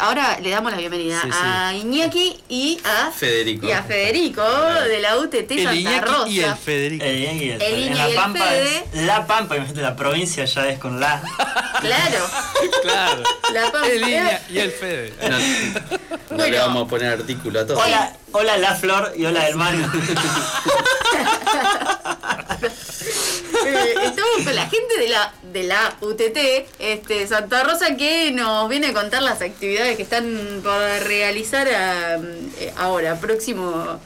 ahora le damos la bienvenida Sí, sí. a Iñaki y a Federico. y a Federico de la UTT El Santa Iñaki Rosa. y el Federico. El Iñaki y el El Fede. Iñaki en y la el Pampa Fede. es la Pampa, imagínate, la provincia ya es con la. Claro, Claro. la Pampa. El Iña y el Fede. No, no Bueno. le vamos a poner artículo a todo. Hola, hola la Flor y hola el Mario. Eh, estamos con la gente de la de la UTT este, Santa Rosa que nos viene a contar las actividades que están por realizar eh, ahora, próximo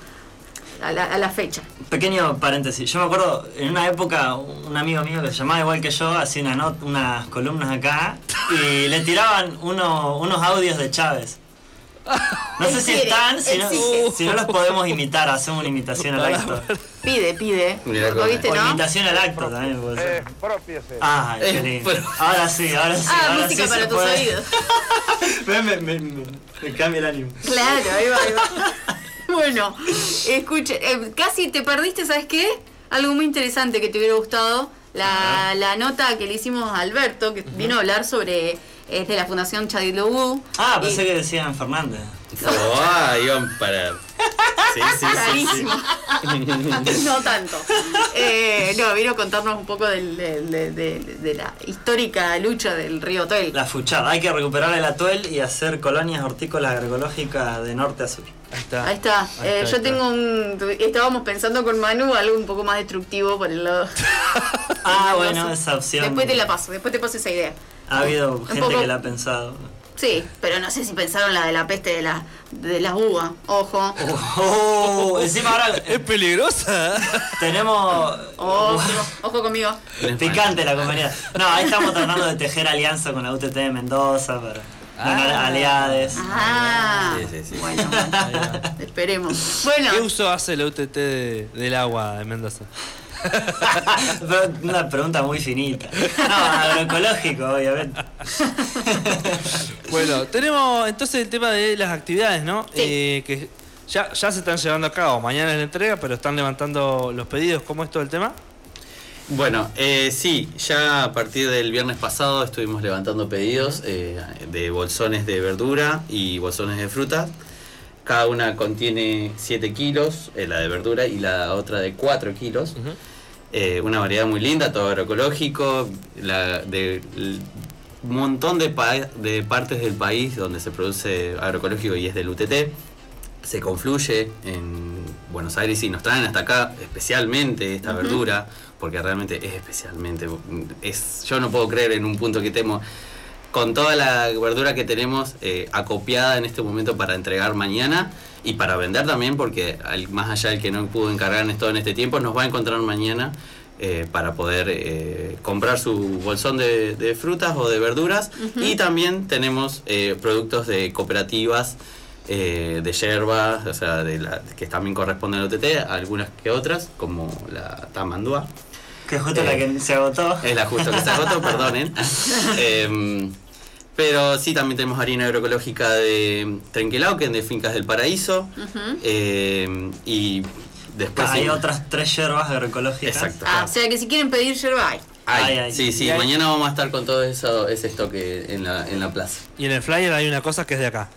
a la, a la fecha. Pequeño paréntesis, yo me acuerdo en una época un amigo mío que se llamaba igual que yo hacía una unas columnas acá y le tiraban uno- unos audios de Chávez. No sé si están, si no, si no los podemos imitar, hacemos una imitación al acto. Pide, pide. ¿Lo cómo- viste, O no? imitación al acto también puede ser. Eh. Ay, qué Eh, Ahora sí, ahora sí. Ah, ahora música sí para tus puede. oídos. me, me, me, me- me cambia el ánimo. Claro, ahí va, ahí va. Bueno, escuche, eh, casi te perdiste, ¿sabes qué? Algo muy interesante que te hubiera gustado, la, la nota que le hicimos a Alberto, que vino a hablar sobre, es de la Fundación Chadilobu. Ah, pensé que decían Fernández. Oh, ah, iban para. Sí, sí, sí, sí. No tanto. Eh, no, vino a contarnos un poco del- del- de, de- de la histórica lucha del río Hotel. La fuchada. Hay que recuperar el atuel y hacer colonias hortícolas agroecológicas de norte a sur. Ahí está. Ahí está. Ahí Eh, está, yo ahí tengo un. Estábamos pensando con Manu algo un poco más destructivo por el lado. Ah, bueno, esa opción. Después te la paso, después te paso esa idea. Ha habido gente poco- que la ha pensado. Sí, pero no sé si pensaron la de la peste de la de las uvas. Ojo. Oh, encima ahora Es peligrosa. tenemos Ojo, ojo conmigo. picante la compañía. No, ahí estamos tratando de tejer alianza con la UTT de Mendoza para ganar Ah. aliades. Ah, Sí, sí, sí. bueno, esperemos. Bueno, ¿Qué uso hace la UTT de- del agua de Mendoza? Una pregunta muy finita. No, agroecológico, obviamente. Bueno, tenemos entonces el tema de las actividades, ¿no? Sí. Eh, que ya, ya se están llevando a cabo. Mañana es la entrega, pero están levantando los pedidos. ¿Cómo es todo el tema? Bueno, eh, sí, ya a partir del viernes pasado estuvimos levantando pedidos eh, de bolsones de verdura y bolsones de fruta. Cada una contiene 7 kilos, eh, la de verdura y la otra de 4 kilos. Eh, una variedad muy linda, todo agroecológico, la, de, un montón de, pa- de partes del país donde se produce agroecológico y es del UTT. Se confluye en Buenos Aires y nos traen hasta acá especialmente esta verdura, porque realmente es especialmente. Es, yo no puedo creer en un punto que tenemos con toda la verdura que tenemos eh, acopiada en este momento para entregar mañana y para vender también, porque al- más allá del que no pudo encargar en todo en este tiempo, nos va a encontrar mañana eh, para poder eh, comprar su bolsón de, de frutas o de verduras. Y también tenemos eh, productos de cooperativas. eh, de yerbas, o sea, de la, que también corresponden al OTT, algunas que otras, como la tamandúa, Que es justo Eh. la que se agotó. es la justo que se agotó, perdonen. Em, pero sí, también tenemos harina agroecológica de Trenquelauquen, de Fincas del Paraíso. Em, y después... Hay sí- otras tres yerbas agroecológicas. Exacto. ah, o sea que si quieren pedir yerba hay. Hay, Ay, ay. sí, sí, hay- mañana vamos a estar con todo eso, ese stock en la, en la plaza. Y en el flyer hay una cosa que es de acá.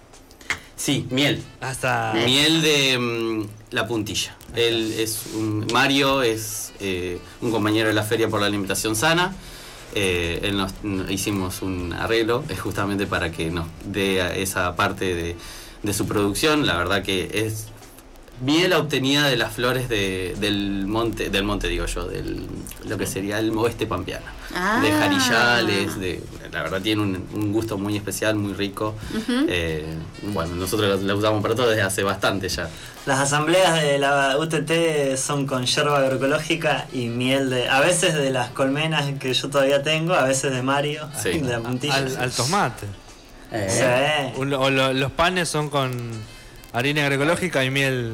Sí, miel. Hasta. Miel de mm, la puntilla. Él es un, Mario es eh, un compañero de la Feria por la Alimentación Sana. Eh, él nos, hicimos un arreglo es justamente para que nos dé esa parte de, de su producción. La verdad que es miel obtenida de las flores de- del monte, del monte digo yo, del lo que sería el oeste pampeano. Ah. De jarillales, de, la verdad tiene un, un gusto muy especial, muy rico. Eh, bueno, nosotros la, la usamos para todo desde hace bastante ya. Las asambleas de la UTT son con yerba agroecológica y miel de. A veces de las colmenas que yo todavía tengo, a veces de Mario, Sí. de la puntilla. Al, al tomate. Eh, Sí. O lo- los panes son con harina agroecológica y miel.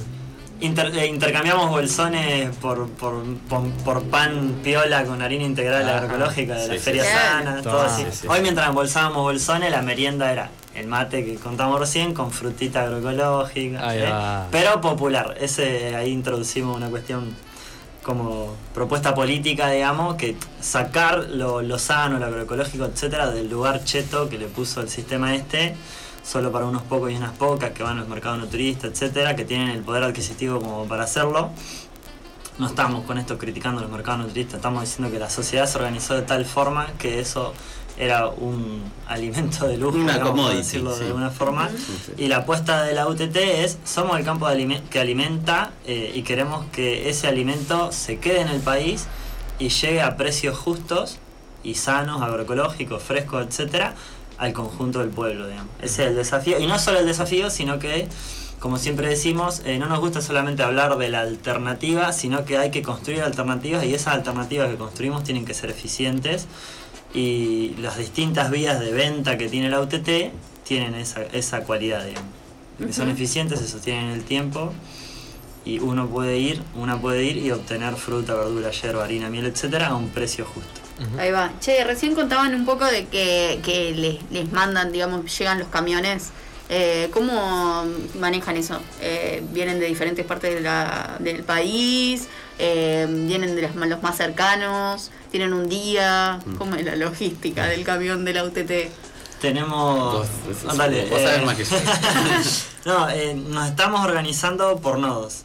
Inter- eh, intercambiamos bolsones por, por, por, por pan piola con harina integral Ajá. agroecológica de la Sí, sí, Feria sí. Sana, todo Toma. así. Sí, sí. Hoy mientras embolsábamos bolsones, la merienda era el mate que contamos recién con frutita agroecológica. ¿eh? Pero popular. Ese ahí introducimos una cuestión como propuesta política, digamos, que sacar lo, lo sano, lo agroecológico, etcétera, del lugar cheto que le puso el sistema este solo para unos pocos y unas pocas que van a los mercados no turistas, etcétera, que tienen el poder adquisitivo como para hacerlo. No estamos con esto criticando los mercados no turistas, estamos diciendo que la sociedad se organizó de tal forma que eso era un alimento de lujo, Una digamos, decirlo sí. de alguna forma. Sí. Y la apuesta de la UTT es, somos el campo de que alimenta eh, y queremos que ese alimento se quede en el país y llegue a precios justos y sanos, agroecológicos, frescos, etcétera, al conjunto del pueblo, digamos. Ese es el desafío. Y no solo el desafío, sino que, como siempre decimos, eh, no nos gusta solamente hablar de la alternativa, sino que hay que construir alternativas y esas alternativas que construimos tienen que ser eficientes y las distintas vías de venta que tiene la UTT tienen esa, esa cualidad, digamos. Que son eficientes, se sostienen en el tiempo y uno puede ir, una puede ir y obtener fruta, verdura, hierba, harina, miel, etcétera, a un precio justo. Ahí va. Che, recién contaban un poco de que, que les, les mandan, digamos, llegan los camiones. Eh, ¿Cómo manejan eso? Eh, ¿Vienen de diferentes partes de la- del país? Eh, ¿Vienen de los, más- los más cercanos? ¿Tienen un día? ¿Cómo es la logística del camión de la UTT? Tenemos. Vos- dale, vos sabés eh, más que yo. no, eh, nos estamos organizando por nodos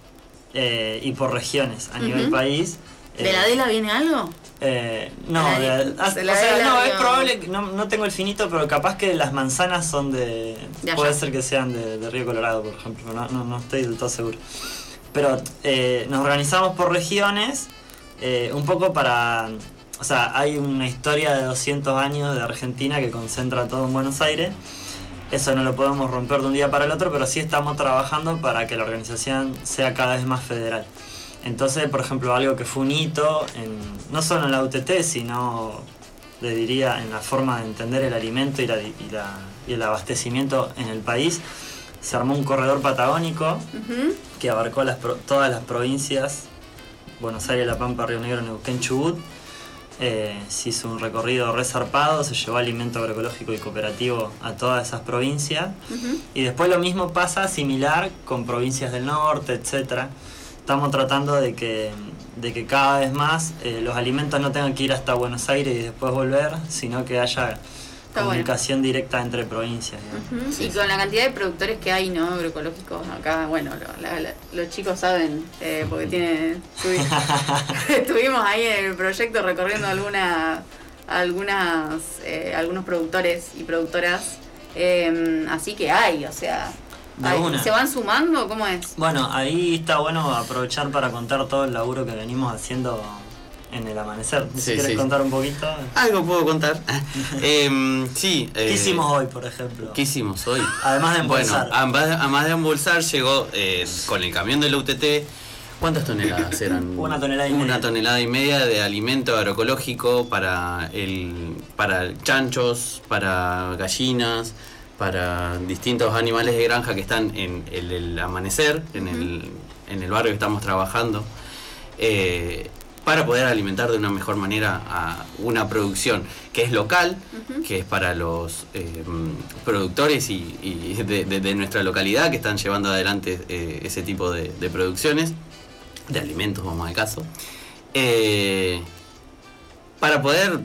eh, y por regiones a nivel país. ¿De Eh, la DELA viene algo? Eh, no, la- la o sea, no, es probable, que- no, no tengo el finito, pero capaz que las manzanas son de... Puede ser que sean de, de Río Colorado, por ejemplo, no, no, no estoy del todo seguro. Pero eh, nos organizamos por regiones, eh, un poco para... O sea, hay una historia de 200 años de Argentina que concentra todo en Buenos Aires. Eso no lo podemos romper de un día para el otro, pero sí estamos trabajando para que la organización sea cada vez más federal. Entonces, por ejemplo, algo que fue un hito, en, no solo en la UTT, sino, le diría, en la forma de entender el alimento y, la- y la- y el abastecimiento en el país, se armó un corredor patagónico que abarcó las todas las provincias, Buenos Aires, La Pampa, Río Negro, Neuquén, Chubut. Eh, se hizo un recorrido resarpado, se llevó alimento agroecológico y cooperativo a todas esas provincias. Y después lo mismo pasa similar con provincias del norte, etcétera. Estamos tratando de que, de que cada vez más eh, los alimentos no tengan que ir hasta Buenos Aires y después volver, sino que haya bueno. comunicación directa entre provincias. Y con la cantidad de productores que hay, ¿no? Agroecológicos acá, bueno, lo- la- la- los chicos saben, eh, porque tienen... tuvi- Estuvimos ahí en el proyecto recorriendo alguna, algunas, eh, algunos productores y productoras, eh, así que hay, o sea... Una. ¿Se van sumando? ¿Cómo es? Bueno, ahí está bueno aprovechar para contar todo el laburo que venimos haciendo en el amanecer. Si Sí, quieres sí. contar un poquito. Algo puedo contar. Em, sí. ¿Qué eh, hicimos hoy, por ejemplo? ¿Qué hicimos hoy? Además de embolsar. Bueno, además, de embolsar, llegó eh, con el camión de la UTT. ¿Cuántas toneladas eran? Una tonelada y Una media. tonelada y media de alimento agroecológico para el para chanchos, para gallinas, para distintos animales de granja que están en el, el amanecer, en, el, en el barrio que estamos trabajando. eh, para poder alimentar de una mejor manera a una producción que es local, que es para los eh, productores y, y de, de- de nuestra localidad que están llevando adelante eh, ese tipo de, de producciones, de alimentos, vamos al caso, para poder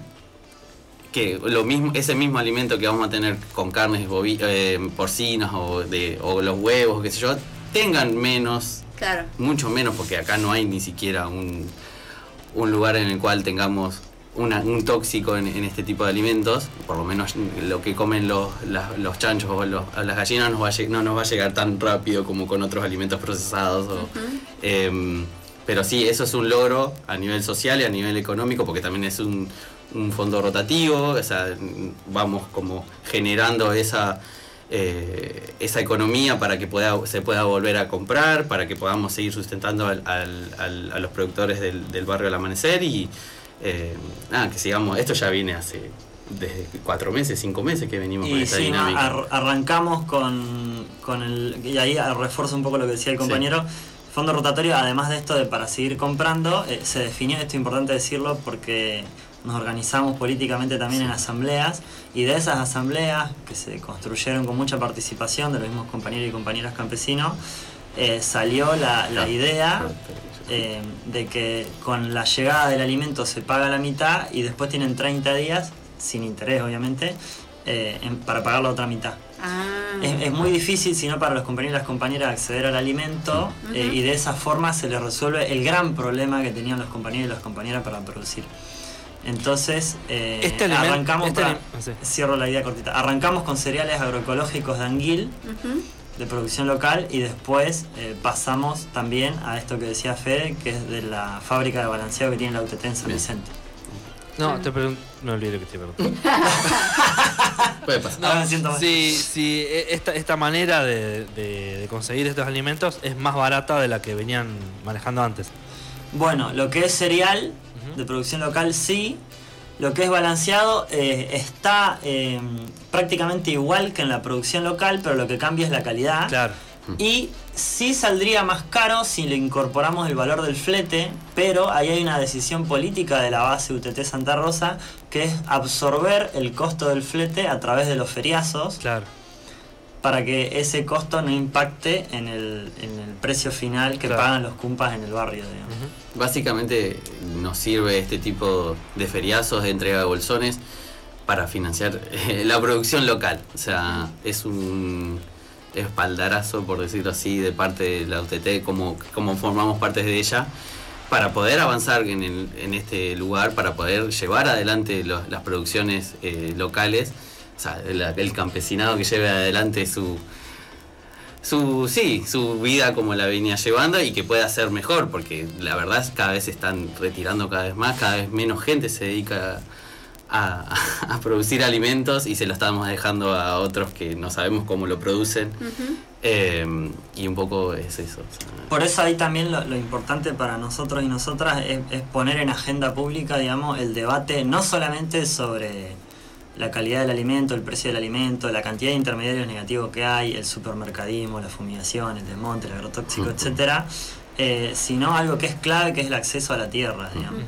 que lo mismo, ese mismo alimento que vamos a tener con carnes eh, porcinas o, de, o los huevos, qué sé yo, tengan menos Claro. mucho menos porque acá no hay ni siquiera un, un lugar en el cual tengamos una- un tóxico en, en este tipo de alimentos, por lo menos lo que comen los, las- los chanchos o los- las gallinas nos va a no nos va a llegar tan rápido como con otros alimentos procesados. o- em, pero sí, eso es un logro a nivel social y a nivel económico porque también es un, un fondo rotativo, o sea, vamos como generando esa eh, esa economía para que pueda, se pueda volver a comprar, para que podamos seguir sustentando al- al- al- a los productores del, del barrio del amanecer y eh, nada, que sigamos, esto ya viene hace desde cuatro meses, cinco meses que venimos con Y esta sí, dinámica. ar- arrancamos con, con el. Y ahí refuerzo un poco lo que decía el compañero. Fondo rotatorio, además de esto de para seguir comprando, eh, se definió, esto es importante decirlo porque nos organizamos políticamente también en asambleas y de esas asambleas que se construyeron con mucha participación de los mismos compañeros y compañeras campesinos, eh, salió la, idea eh, de que con la llegada del alimento se paga la mitad y después tienen 30 días, sin interés obviamente, eh, en- para pagar la otra mitad. Ah. es, es muy difícil, si no para los compañeros y las compañeras, acceder al alimento eh, y de esa forma se les resuelve el gran problema que tenían los compañeros y las compañeras para producir. Entonces, eh, Este aliment- arrancamos, este para- alim- sí. cierro la idea cortita, arrancamos con cereales agroecológicos de anguil, de producción local, y después eh, pasamos también a esto que decía Fede, que es de la fábrica de balanceado que tiene la UTT en San Bien. Vicente. No, te pregunto. No olvidé lo que te pregunté. Puede pasar. Si, si e- esta, esta manera de, de- de conseguir estos alimentos es más barata de la que venían manejando antes. Bueno, lo que es cereal De producción local sí. Lo que es balanceado eh, está eh, prácticamente igual que en la producción local, pero lo que cambia es la calidad. Claro. Y sí saldría más caro si le incorporamos el valor del flete, pero ahí hay una decisión política de la base UTT Santa Rosa que es absorber el costo del flete a través de los feriazos Claro. Para que ese costo no impacte en el, en el precio final que Claro. pagan los cumpas en el barrio. digamos. Básicamente nos sirve este tipo de feriazos, de entrega de bolsones, para financiar eh, la producción local. O sea, es un espaldarazo, por decirlo así, de parte de la UTT, como, como formamos parte de ella, para poder avanzar en, el- en este lugar, para poder llevar adelante lo- las producciones eh, locales. O sea, el, el campesinado que lleve adelante su, su sí su vida como la venía llevando y que pueda ser mejor porque la verdad es que cada vez se están retirando cada vez más cada vez menos gente se dedica a, a producir alimentos y se lo estamos dejando a otros que no sabemos cómo lo producen. Eh, y un poco es eso o sea, Por eso ahí también lo, lo importante para nosotros y nosotras es, es poner en agenda pública, digamos, el debate no solamente sobre la calidad del alimento, el precio del alimento, la cantidad de intermediarios negativos que hay, el supermercadismo, la fumigación, el desmonte, el agrotóxico, Ujú. etcétera, eh, sino algo que es clave, que es el acceso a la tierra, digamos.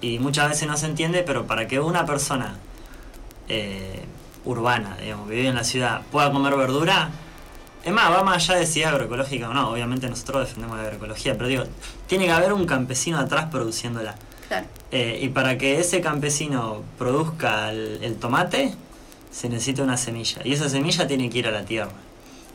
Y muchas veces no se entiende, pero para que una persona eh, urbana, digamos, que vive en la ciudad, pueda comer verdura, es más, va más allá de si es agroecológica o no. Obviamente nosotros defendemos la agroecología, pero digo, tiene que haber un campesino atrás produciéndola. Claro. Eh, y para que ese campesino produzca el, el tomate, se necesita una semilla. Y esa semilla tiene que ir a la tierra.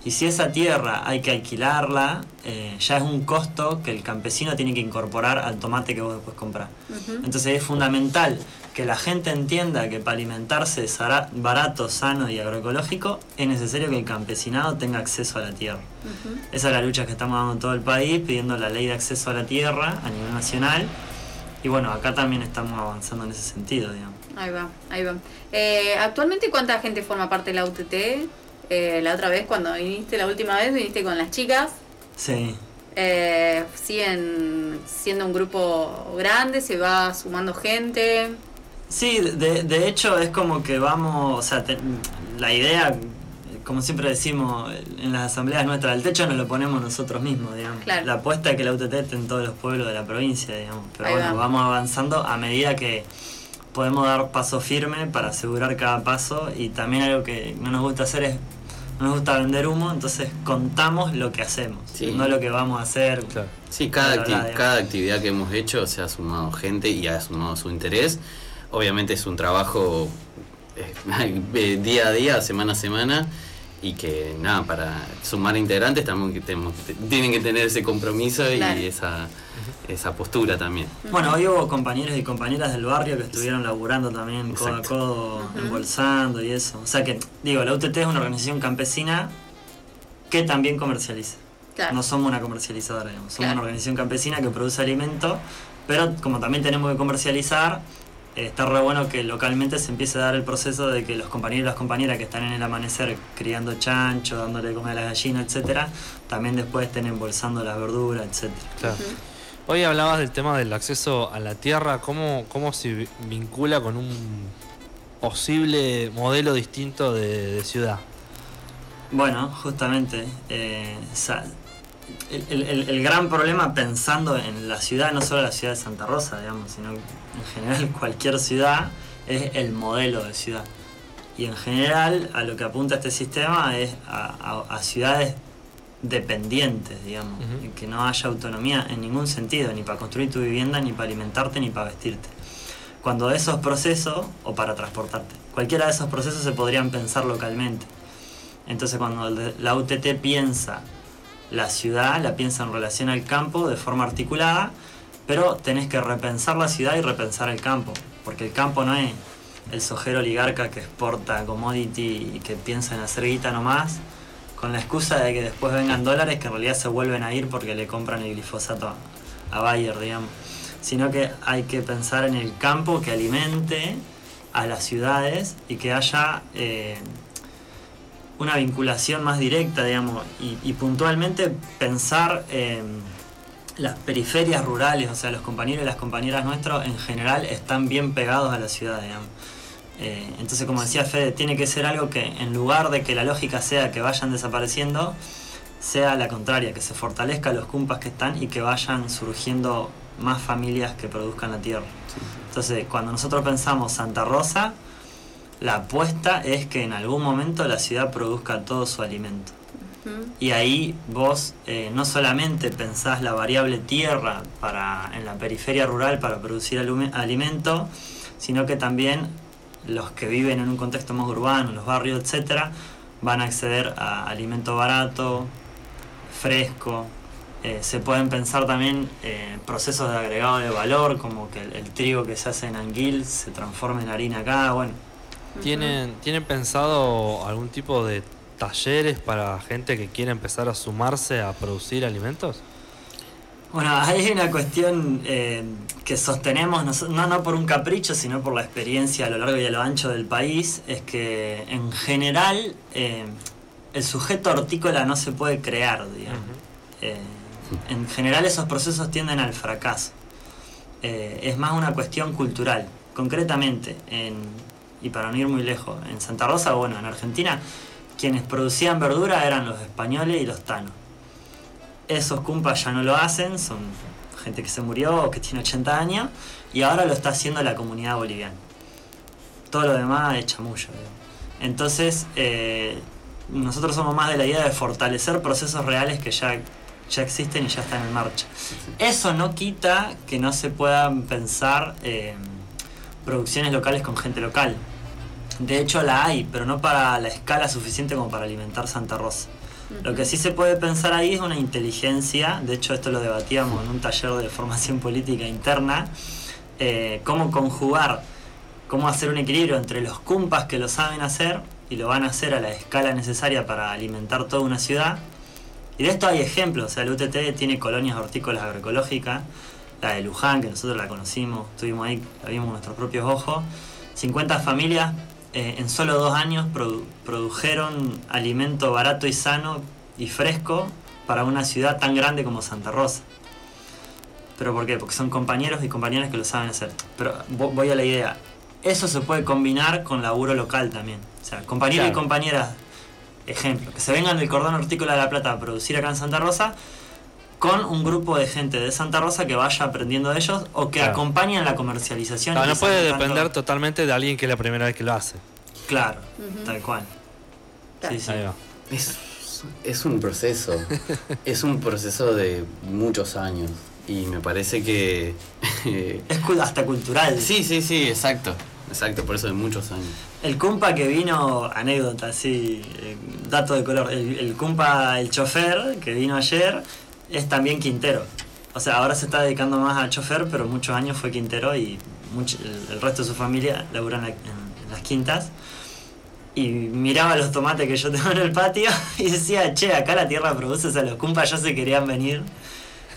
Y si esa tierra hay que alquilarla, eh, ya es un costo que el campesino tiene que incorporar al tomate que vos después comprás. Entonces es fundamental que la gente entienda que para alimentarse barato, sano y agroecológico es necesario que el campesinado tenga acceso a la tierra. Esa es la lucha que estamos dando en todo el país, pidiendo la ley de acceso a la tierra a nivel nacional. Y bueno, acá también estamos avanzando en ese sentido, digamos. Ahí va, ahí va. Eh, Actualmente, ¿cuánta gente forma parte de la UTT? Eh, la otra vez, cuando viniste, la última vez, viniste con las chicas. Sí. Eh, siguen siendo un grupo grande, se va sumando gente. Sí, de, de hecho es como que vamos, o sea, te- la idea, como siempre decimos en las asambleas nuestras, el techo nos lo ponemos nosotros mismos, digamos. Claro. La apuesta es que la UTT esté en todos los pueblos de la provincia, digamos. Pero Ahí bueno, va. vamos avanzando a medida que podemos dar paso firme para asegurar cada paso y también algo que no nos gusta hacer es, no nos gusta vender humo, entonces contamos lo que hacemos, Sí. no lo que vamos a hacer. Claro. Sí, cada, acti- cada actividad que hemos hecho se ha sumado gente y ha sumado su interés. Obviamente es un trabajo eh, de día a día, semana a semana, y que nada, para sumar integrantes también que tenemos, tienen que tener ese compromiso Claro. y esa, esa postura también. Bueno, hoy hubo compañeros y compañeras del barrio que estuvieron laburando también codo a codo, embolsando y eso. O sea que, digo, la UTT es una organización campesina que también comercializa. Claro. No somos una comercializadora, digamos. Somos Claro. una organización campesina que produce alimento, pero como también tenemos que comercializar, está re bueno que localmente se empiece a dar el proceso de que los compañeros y las compañeras que están en el amanecer criando chancho, dándole de comer a las gallinas, etcétera, también después estén embolsando las verduras, etcétera. Claro. Hoy hablabas del tema del acceso a la tierra, ¿cómo, cómo se vi- vincula con un posible modelo distinto de, de ciudad? Bueno, justamente, eh, el gran problema pensando en la ciudad, no solo la ciudad de Santa Rosa, digamos, sino en general cualquier ciudad, es el modelo de ciudad. Y en general a lo que apunta este sistema es a, a- a ciudades dependientes, digamos, en que no haya autonomía en ningún sentido, ni para construir tu vivienda, ni para alimentarte, ni para vestirte. Cuando esos procesos, o para transportarte, cualquiera de esos procesos se podrían pensar localmente. Entonces cuando la UTT piensa la ciudad, la piensa en relación al campo de forma articulada, pero tenés que repensar la ciudad y repensar el campo, porque el campo no es el sojero oligarca que exporta commodity y que piensa en hacer guita nomás, con la excusa de que después vengan dólares que en realidad se vuelven a ir porque le compran el glifosato a, Bayer, digamos. Sino que hay que pensar en el campo que alimente a las ciudades y que haya eh, una vinculación más directa, digamos, y, puntualmente pensar en las periferias rurales, o sea, los compañeros y las compañeras nuestros en general están bien pegados a la ciudad, digamos. Eh, entonces, como decía Fede, tiene que ser algo que en lugar de que la lógica sea que vayan desapareciendo, sea la contraria, que se fortalezca los cumpas que están y que vayan surgiendo más familias que produzcan la tierra. Entonces, cuando nosotros pensamos Santa Rosa, la apuesta es que en algún momento la ciudad produzca todo su alimento. Y ahí vos eh, no solamente pensás la variable tierra para, en la periferia rural para producir alimento, sino que también los que viven en un contexto más urbano, los barrios, etcétera, van a acceder a alimento barato, fresco. Eh, se pueden pensar también eh, procesos de agregado de valor, como que el, el trigo que se hace en Anguil se transforma en harina acá. Bueno, ¿Tienen, ¿Tienen pensado algún tipo de talleres para gente que quiere empezar a sumarse a producir alimentos? Bueno, hay una cuestión eh, que sostenemos, no, no, por un capricho, sino por la experiencia a lo largo y a lo ancho del país, es que en general eh, el sujeto hortícola no se puede crear, digamos. Eh, en general esos procesos tienden al fracaso. Es más una cuestión cultural. Concretamente, en, y para no ir muy lejos, en Santa Rosa, bueno, en Argentina, quienes producían verdura eran los españoles y los tanos. Esos cumpas ya no lo hacen, son gente que se murió o que tiene 80 años, y ahora lo está haciendo la comunidad boliviana. Todo lo demás es chamullo. Entonces, eh, nosotros somos más de la idea de fortalecer procesos reales que ya, ya existen y ya están en marcha. Eso no quita que no se puedan pensar eh, producciones locales con gente local. De hecho la hay, pero no para la escala suficiente como para alimentar Santa Rosa. Lo que sí se puede pensar ahí es una inteligencia, de hecho esto lo debatíamos en un taller de formación política interna, eh, cómo conjugar, cómo hacer un equilibrio entre los cumpas que lo saben hacer y lo van a hacer a la escala necesaria para alimentar toda una ciudad. Y de esto hay ejemplos, o sea, el UTT tiene colonias hortícolas agroecológicas, la de Luján, que nosotros la conocimos, estuvimos ahí, la vimos con nuestros propios ojos, 50 familias eh, en solo dos años produ- produjeron alimento barato y sano y fresco para una ciudad tan grande como Santa Rosa. ¿Pero por qué? Porque son compañeros y compañeras que lo saben hacer. Pero vo- voy a la idea. Eso se puede combinar con laburo local también. O sea, compañeros y compañeras, ejemplo, que se vengan del cordón hortícola de la Plata a producir acá en Santa Rosa, con un grupo de gente de Santa Rosa que vaya aprendiendo de ellos o que Claro. acompañen la comercialización. Claro, no puede tanto- depender totalmente de alguien que es la primera vez que lo hace. Claro, tal cual. Claro. Sí, sí. Ahí va. Es, es un proceso. es un proceso de muchos años. Y me parece que. Es hasta cultural. sí, sí, sí, exacto. Exacto, por eso de muchos años. El cumpa que vino, anécdota, sí, eh, dato de color. El, el cumpa, el chofer que vino ayer, es también quintero. O sea, ahora se está dedicando más a chofer, pero muchos años fue quintero y mucho- el, el resto de su familia labura en, la- en- en las quintas. Y miraba los tomates que yo tengo en el patio y decía, che, acá la tierra produce, o sea, los cumpas ya se querían venir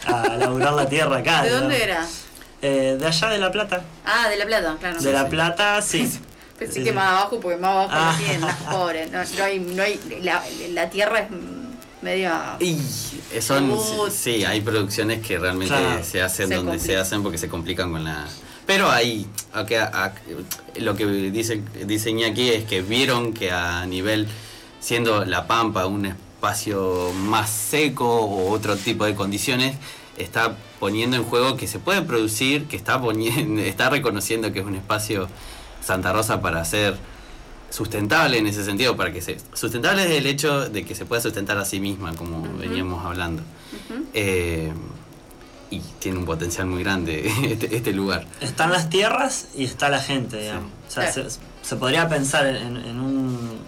a laburar la tierra acá. ¿De dónde era? Eh, de allá de La Plata. Ah, de La Plata, claro. De La Plata, sí. Pensé Sí, que sí. más abajo, porque más abajo Ah. no tienen, más pobres. No, no hay, no hay, la, la tierra es media... Y son. Sí, hay producciones que realmente Claro. se hacen Se donde se hacen porque se complican con la. Pero ahí, ok, a- a- lo que dice, diseñé aquí es que vieron que a nivel, siendo La Pampa un espacio más seco o otro tipo de condiciones, está poniendo en juego que se puede producir, que está, poniendo, está reconociendo que es un espacio Santa Rosa para ser sustentable en ese sentido, para que se... Sustentable es el hecho de que se pueda sustentar a sí misma, como veníamos hablando. Eh, y tiene un potencial muy grande este, este lugar. Están las tierras y está la gente, digamos. O sea, Claro. se, se podría pensar en, en un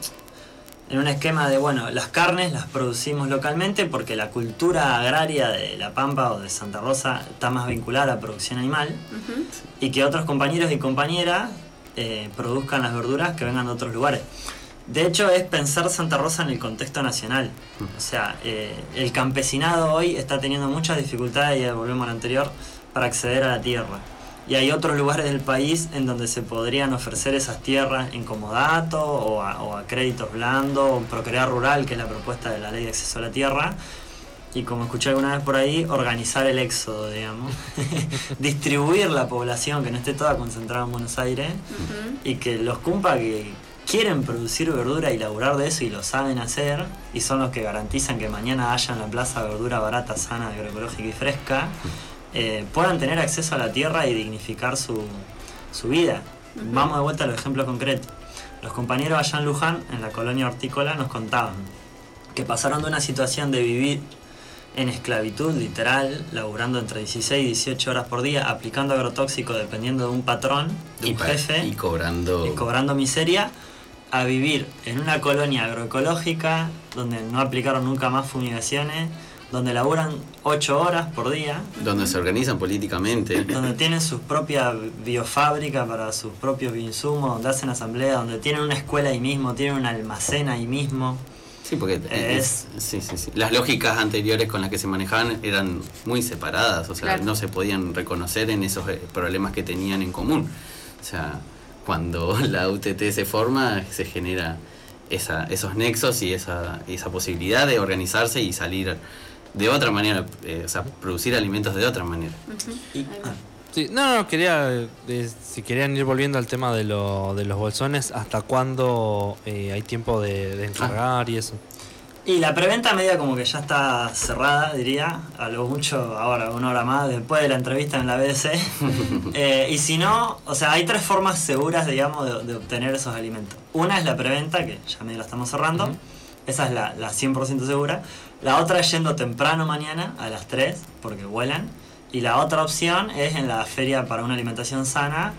en un esquema de, bueno, las carnes las producimos localmente porque la cultura agraria de La Pampa o de Santa Rosa está más vinculada a la producción animal y que otros compañeros y compañeras eh, produzcan las verduras que vengan de otros lugares. De hecho, es pensar Santa Rosa en el contexto nacional. O sea, eh, el campesinado hoy está teniendo muchas dificultades, y volvemos al anterior, para acceder a la tierra. Y hay otros lugares del país en donde se podrían ofrecer esas tierras en comodato o a, o a créditos blandos, o procrear rural, que es la propuesta de la ley de acceso a la tierra. Y como escuché alguna vez por ahí, organizar el éxodo, digamos. Distribuir la población, que no esté toda concentrada en Buenos Aires, y que los cumpa que quieren producir verdura y laburar de eso y lo saben hacer, y son los que garantizan que mañana haya en la plaza verdura barata, sana, agroecológica y fresca, eh, puedan tener acceso a la tierra y dignificar su, su vida. Vamos de vuelta a los ejemplos concretos. Los compañeros allá en Luján, en la colonia hortícola, nos contaban que pasaron de una situación de vivir en esclavitud literal, laburando entre 16 y 18 horas por día, aplicando agrotóxico dependiendo de un patrón, de Y, un jefe, y cobrando. y cobrando miseria, a vivir en una colonia agroecológica donde no aplicaron nunca más fumigaciones, donde laburan 8 horas por día, donde se organizan políticamente. donde tienen su propia biofábrica para sus propios bioinsumos, donde hacen asamblea, donde tienen una escuela ahí mismo, tienen un almacén ahí mismo. Sí, porque Es- es- sí, sí, sí. las lógicas anteriores con las que se manejaban eran muy separadas, o sea, Claro. no se podían reconocer en esos eh, problemas que tenían en común. O sea, cuando la UTT se forma, se genera esa, esos nexos y esa, esa posibilidad de organizarse y salir de otra manera, eh, o sea, producir alimentos de otra manera. Y- ah, Sí, no, no, quería, eh, si querían ir volviendo al tema de, lo, de los bolsones, ¿hasta cuándo eh, hay tiempo de, de encargar y eso? Y la preventa media como que ya está cerrada, diría, a lo mucho ahora, una hora más, después de la entrevista en la BBC. Eh, y si no, o sea, hay tres formas seguras, digamos, de, de obtener esos alimentos. Una es la preventa, que ya medio la estamos cerrando. Esa es la, la 100% segura. La otra es yendo temprano mañana, a las 3, porque vuelan. Y la otra opción es en la feria para una alimentación sana,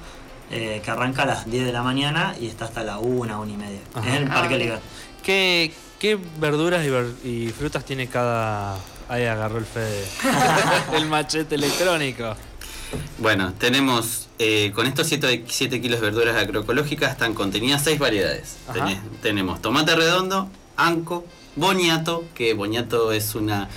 eh, que arranca a las 10 de la mañana y está hasta la 1, 1 y media. Ajá. Es en el Ah, Parque. Ligat. ¿Qué, qué verduras y, ver- y frutas tiene cada... Ahí agarró el Fede. el machete electrónico. Bueno, tenemos eh, con estos 7 kilos de verduras agroecológicas están contenidas 6 variedades. Tenés- tenemos tomate redondo, anco, boniato, que boniato es una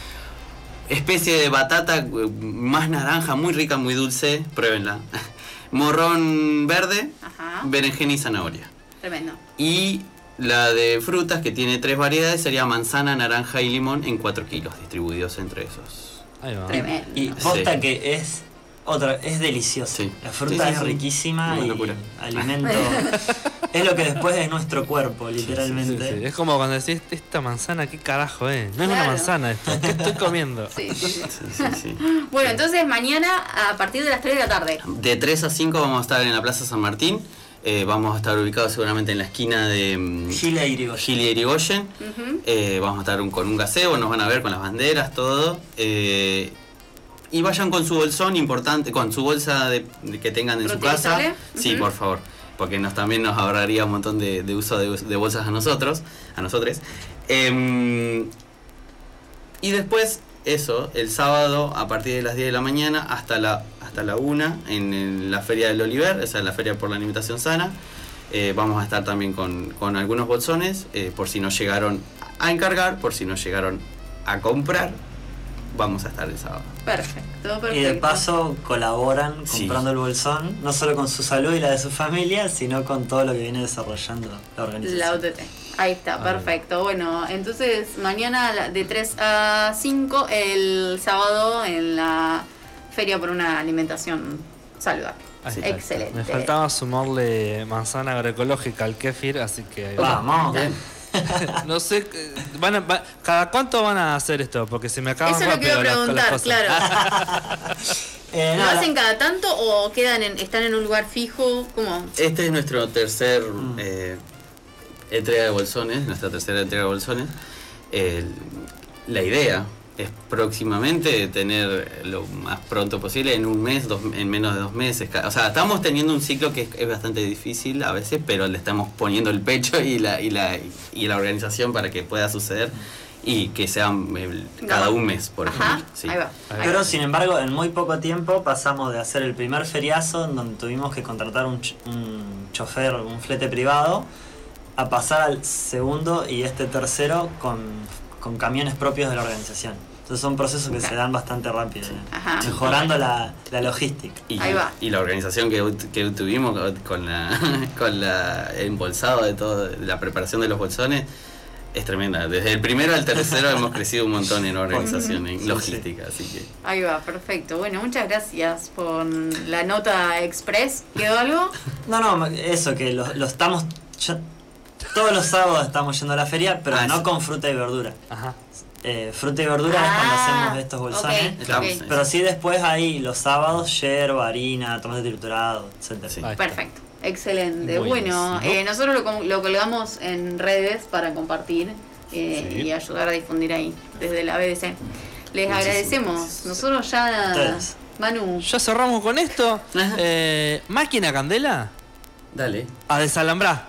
especie de batata eh, más naranja, muy rica, muy dulce, pruébenla. Morrón verde, Ajá. berenjena y zanahoria. Tremendo. Y la de frutas, que tiene tres variedades, sería manzana, naranja y limón en 4 kilos, distribuidos entre esos. Ahí va. Tremendo. Y posta Sí. que es otra, es deliciosa. Sí. La fruta Sí, sí, es sí. riquísima Una y alimento. es lo que después es nuestro cuerpo, Sí, literalmente. sí. Es como cuando decís, esta manzana, ¿qué carajo es? No es una manzana esto, ¿qué estoy comiendo? Sí, sí, sí. Sí, sí, sí. Bueno, entonces mañana a partir de las 3 de la tarde. De 3 a 5 vamos a estar en la Plaza San Martín. Eh, vamos a estar ubicados seguramente en la esquina de mm, Gila y Irigoyen. Gili y Irigoyen. Ujú. Eh, vamos a estar un- con un gaseo, nos van a ver con las banderas, todo. Eh, y vayan con su bolsón importante, con su bolsa de, de que tengan en su casa. Sí, por favor. Porque nos, también nos ahorraría un montón de, uso de, bolsas a nosotros, a nosotros. Em, y después, eso, el sábado a partir de las 10 de la mañana hasta la, hasta la 1 en, la Feria del Oliver, esa es la Feria por la Alimentación Sana. Eh, vamos a estar también con, con algunos bolsones, eh, por si no llegaron a encargar, por si no llegaron a comprar. Vamos a estar el sábado. Perfecto, perfecto. Y de paso colaboran Sí. comprando el bolsón, no solo con su salud y la de su familia, sino con todo lo que viene desarrollando la organización. La UTT. Ahí está, perfecto. Bueno, entonces mañana la- de 3 a 5, el sábado en la Feria por una Alimentación Saludable. Está. Excelente. Me faltaba sumarle manzana agroecológica al kéfir, así que. Vamos. No sé, eh, van a- va- ¿cada cuánto van a hacer esto? Porque se me acaban Eso es lo que iba a rápido las- las preguntar, claro. Eh, ¿Lo nada, hacen cada tanto o quedan en, están en un lugar fijo? ¿Cómo? Este es nuestro tercer eh, entrega de bolsones, nuestra tercera entrega de bolsones. La idea es próximamente tener lo más pronto posible, en un mes, dos- en menos de dos meses. O sea, estamos teniendo un ciclo que es, es bastante difícil a veces, pero le estamos poniendo el pecho y la, y la, y la organización para que pueda suceder y que sea el- cada un mes, por Ajá, ejemplo. Sí. ahí va. ahí Pero va. sin embargo, en muy poco tiempo pasamos de hacer el primer feriazo, en donde tuvimos que contratar un, ch- un chofer, un flete privado, a pasar al segundo y este tercero con, con camiones propios de la organización. Entonces son procesos que se dan bastante rápido, ¿eh? Ajá. mejorando la, la logística. Y, Ahí va. y la organización que, que tuvimos con- la con la embolsado de todo, la preparación de los bolsones es tremenda. Desde el primero al tercero hemos crecido un montón en organización, en Sí, logística, así que Ahí va, perfecto. Bueno, muchas gracias por la nota express. ¿Quedó algo? No, no, eso que lo, lo estamos... ya- todos los sábados estamos yendo a la feria, pero Ah, no sí. con fruta y verdura. Ajá. Eh, fruta y verdura es cuando Ah, hacemos estos bolsones. Pero sí después hay los sábados yerba, harina, tomate triturado. Sí. Ahí está. Perfecto. Excelente. Muy bueno, bien. eh, nosotros lo, colgamos en redes para compartir eh, Sí. y ayudar a difundir ahí desde la BDC. Les Muchísimas agradecemos. gracias. Nosotros ya. Ustedes. Manu. Ya cerramos con esto. Eh, máquina candela dale. a desalambrar.